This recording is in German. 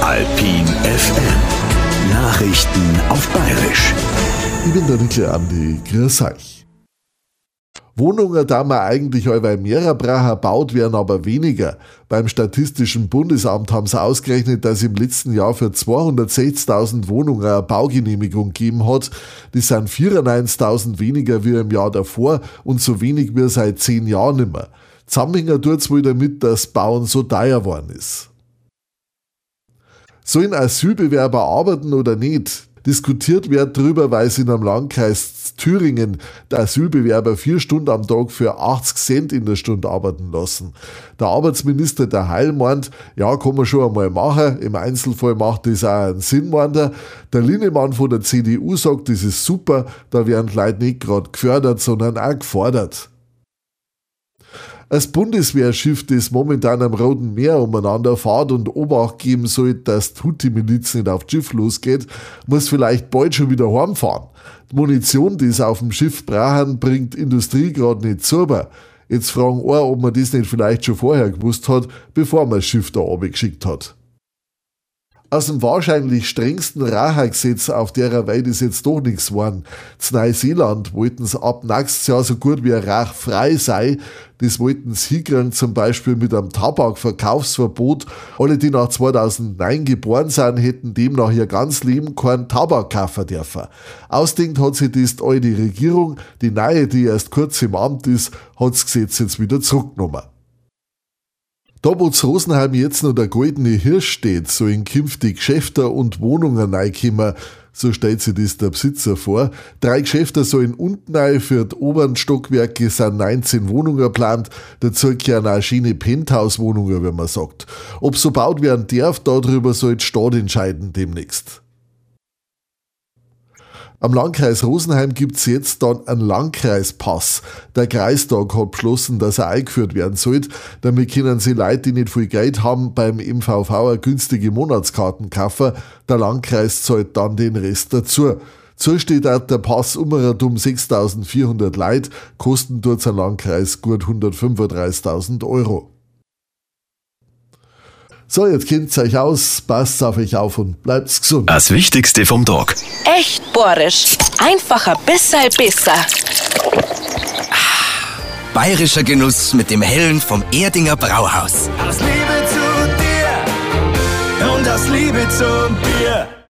Alpin FM. Nachrichten auf Bayerisch. Ich bin der Nickel Andi. Grüß euch. Wohnungen da man eigentlich allweil mehrer Bracher baut werden, aber weniger. Beim Statistischen Bundesamt haben sie ausgerechnet, dass im letzten Jahr für 260.000 Wohnungen eine Baugenehmigung gegeben hat. Das sind 94.000 weniger wie im Jahr davor und so wenig wie seit zehn Jahren nimmer. Zusammenhängen tut's wohl damit, dass Bauen so teuer geworden ist. Sollen Asylbewerber arbeiten oder nicht? Diskutiert wird darüber, weil es in einem Landkreis Thüringen der Asylbewerber vier Stunden am Tag für 80 Cent in der Stunde arbeiten lassen. Der Arbeitsminister der Heil meint, ja, kann man schon einmal machen. Im Einzelfall macht das auch einen Sinn, meint er. Der Linnemann von der CDU sagt, das ist super, da werden die Leute nicht gerade gefördert, sondern auch gefordert. Als Bundeswehrschiff, das momentan am Roten Meer umeinander fährt und Obacht geben soll, dass die Houthi-Miliz nicht auf das Schiff losgeht, muss vielleicht bald schon wieder heimfahren. Die Munition, die es auf dem Schiff brauchen, bringt Industrie gerade nicht sauber. Jetzt fragen wir, ob man das nicht vielleicht schon vorher gewusst hat, bevor man das Schiff da geschickt hat. Aus dem wahrscheinlich strengsten Rachegesetz auf der Welt ist jetzt doch nichts geworden. Z Neuseeland wollten sie ab nächstes Jahr so gut wie rachfrei sein. Das wollten sie hinkriegen, zum Beispiel mit einem Tabakverkaufsverbot. Alle, die nach 2009 geboren sind, hätten demnach ihr ganz Leben keinen Tabak kaufen dürfen. Ausdenkt hat sich das die alte Regierung. Die neue, die erst kurz im Amt ist, hat das Gesetz jetzt wieder zurückgenommen. Da wo zu Rosenheim jetzt noch der goldene Hirsch steht, sollen künftig Geschäfte und Wohnungen reinkommen, so stellt sich das der Besitzer vor. Drei Geschäfte sollen unten rein, für die oberen Stockwerke sind 19 Wohnungen geplant, dazu gehören auch schöne Penthouse-Wohnungen, wenn man sagt. Ob so baut werden darf, darüber soll die Stadt entscheiden demnächst. Am Landkreis Rosenheim gibt's jetzt dann einen Landkreispass. Der Kreistag hat beschlossen, dass er eingeführt werden soll. Damit können sie Leute, die nicht viel Geld haben, beim MVV eine günstige Monatskarten kaufen. Der Landkreis zahlt dann den Rest dazu. So steht auch der Pass um 6.400 Leute, kosten dort ein Landkreis gut 135.000 Euro. So, jetzt kennt euch aus, passt auf euch auf und bleibt gesund. Das Wichtigste vom Tag. Echt borisch. Einfach ein bisschen besser. Bayerischer Genuss mit dem Hellen vom Erdinger Brauhaus. Aus Liebe zu dir und aus Liebe zum Bier.